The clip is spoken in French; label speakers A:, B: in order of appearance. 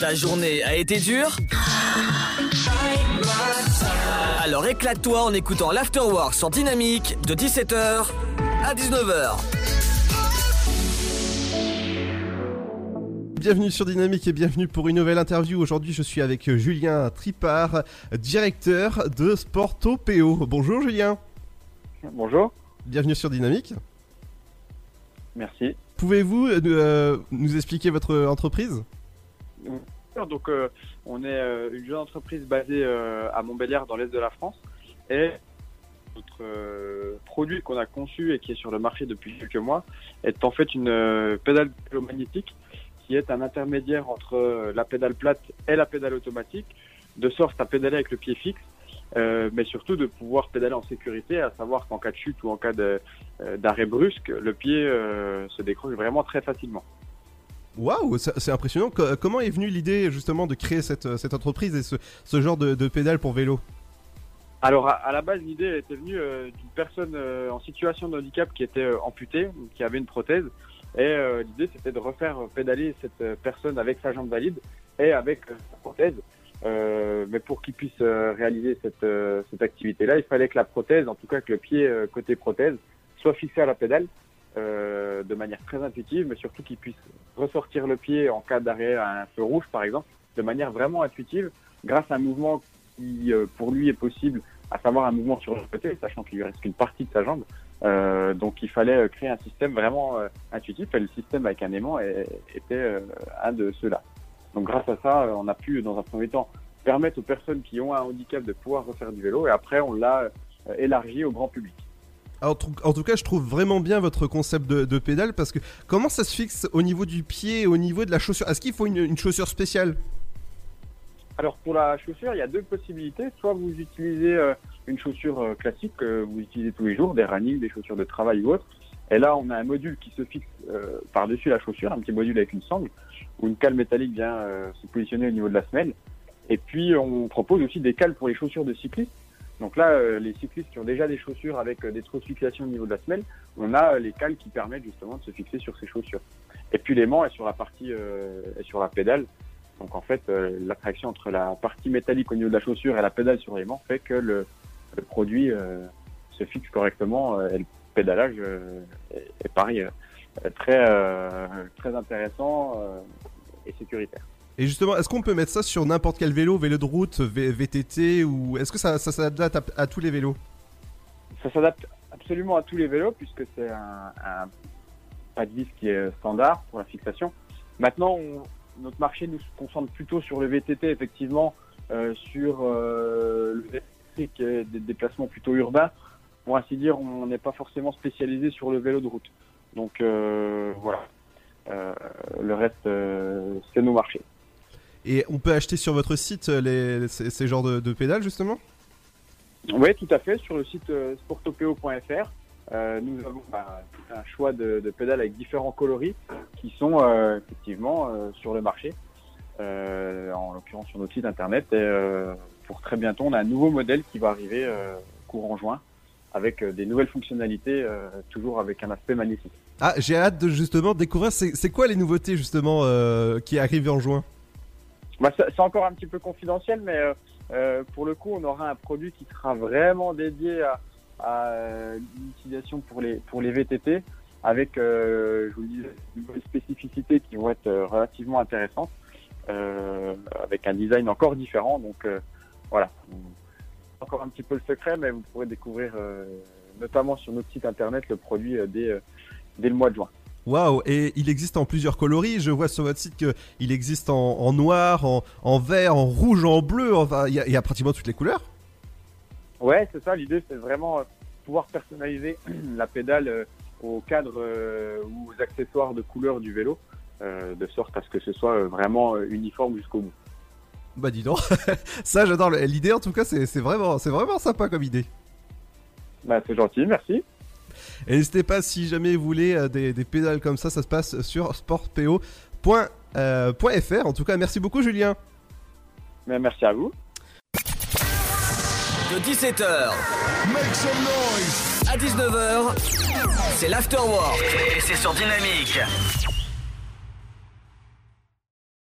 A: Ta journée a été dure Alors éclate-toi en écoutant l'Afterwork sur Dynamique de 17h à 19h.
B: Bienvenue sur Dynamique et bienvenue pour une nouvelle interview. Aujourd'hui, je suis avec Julien Tripart, directeur de Sporto PO. Bonjour Julien.
C: Bonjour.
B: Bienvenue sur Dynamique.
C: Merci.
B: Pouvez-vous euh, nous expliquer votre entreprise?
C: Donc, euh, on est euh, une jeune entreprise basée à Montbéliard, dans l'est de la France. Et notre produit qu'on a conçu et qui est sur le marché depuis quelques mois est en fait une pédale magnétique qui est un intermédiaire entre la pédale plate et la pédale automatique, de sorte à pédaler avec le pied fixe euh, mais surtout de pouvoir pédaler en sécurité, à savoir qu'en cas de chute ou en cas euh, d'arrêt brusque, le pied euh, se décroche vraiment très facilement.
B: Waouh, c'est impressionnant. Comment est venue l'idée justement de créer cette, cette entreprise et ce, ce genre de, de, pédale pour vélo?
C: Alors à, la base l'idée était venue d'une personne en situation de handicap qui était amputée, qui avait une prothèse, et l'idée c'était de refaire pédaler cette personne avec sa jambe valide et avec sa prothèse. Euh, mais pour qu'il puisse euh, réaliser cette, euh, cette activité-là, il fallait que la prothèse, en tout cas que le pied côté prothèse, soit fixé à la pédale de manière très intuitive, mais surtout qu'il puisse ressortir le pied en cas d'arrêt à un feu rouge, par exemple, de manière vraiment intuitive, grâce à un mouvement qui, pour lui, est possible, à savoir un mouvement sur le côté, sachant qu'il lui reste qu'une partie de sa jambe. donc il fallait créer un système vraiment intuitif, et le système avec un aimant était un de ceux-là. Donc grâce à ça, euh, on a pu, dans un premier temps, permettre aux personnes qui ont un handicap de pouvoir refaire du vélo et après on l'a euh, élargi au grand public.
B: En tout cas, je trouve vraiment bien votre concept de, pédale parce que comment ça se fixe au niveau du pied, au niveau de la chaussure? Est-ce qu'il faut une, chaussure spéciale?
C: Alors pour la chaussure, il y a deux possibilités. Soit vous utilisez euh, une chaussure classique que vous utilisez tous les jours, des running, des chaussures de travail ou autre. Et là, on a un module qui se fixe par-dessus la chaussure, un petit module avec une sangle où une cale métallique vient euh, se positionner au niveau de la semelle. Et puis on propose aussi des cales pour les chaussures de cyclistes. Donc là, euh, les cyclistes qui ont déjà des chaussures avec euh, des trous de fixation au niveau de la semelle, on a les cales qui permettent justement de se fixer sur ces chaussures. Et puis l'aimant est sur la partie est sur la pédale. Donc en fait, l'attraction entre la partie métallique au niveau de la chaussure et la pédale sur l'aimant fait que le, le produit se fixe correctement et le pédalage est pareil très, euh, très intéressant euh, et sécuritaire.
B: Et justement, est-ce qu'on peut mettre ça sur n'importe quel vélo, vélo de route, VTT, ou est-ce que ça, s'adapte à, tous les vélos?
C: Ça s'adapte absolument à tous les vélos, puisque c'est un, un, pas de vis qui est standard pour la fixation. Maintenant, notre marché nous concentre plutôt sur le VTT, effectivement, euh, sur euh, le VTT des déplacements plutôt urbains. Pour ainsi dire, on n'est pas forcément spécialisé sur le vélo de route. Donc euh, voilà. Euh, le reste, c'est nos marchés.
B: Et on peut acheter sur votre site les, ces, genres de, pédales justement?
C: Oui, tout à fait. Sur le site sportopeo.fr, nous avons bah, un choix de, pédales avec différents coloris qui sont effectivement sur le marché, en l'occurrence sur notre site internet. Et pour très bientôt, on a un nouveau modèle qui va arriver courant juin avec des nouvelles fonctionnalités, toujours avec un aspect magnifique.
B: Ah, j'ai hâte de justement découvrir. C'est quoi les nouveautés justement euh, qui arrivent en juin?
C: Bah, C'est encore un petit peu confidentiel, mais euh, euh, pour le coup, on aura un produit qui sera vraiment dédié à, à l'utilisation pour les pour les VTT, avec, je vous dis, de nouvelles spécificités qui vont être relativement intéressantes, avec un design encore différent. Donc voilà, encore un petit peu le secret, mais vous pourrez découvrir notamment sur notre site internet le produit dès dès le mois de juin.
B: Waouh, et il existe en plusieurs coloris. Je vois sur votre site qu'il existe en, noir, en, vert, en rouge, en bleu. Enfin, il y, a pratiquement toutes les couleurs.
C: Ouais, c'est ça. L'idée, c'est vraiment euh, pouvoir personnaliser la pédale euh, au cadre euh, ou aux accessoires de couleur du vélo, de sorte à ce que ce soit vraiment uniforme jusqu'au bout.
B: Bah dis donc, ça j'adore l'idée. En tout cas, c'est vraiment, c'est vraiment sympa comme idée.
C: Bah c'est gentil, merci.
B: Et n'hésitez pas si jamais vous voulez euh, des, pédales comme ça, ça se passe sur sportpo.fr. Euh, en tout cas, merci beaucoup Julien.
C: merci à vous.
A: De 17h à 19h, c'est l'afterwork et c'est sur Dynamique.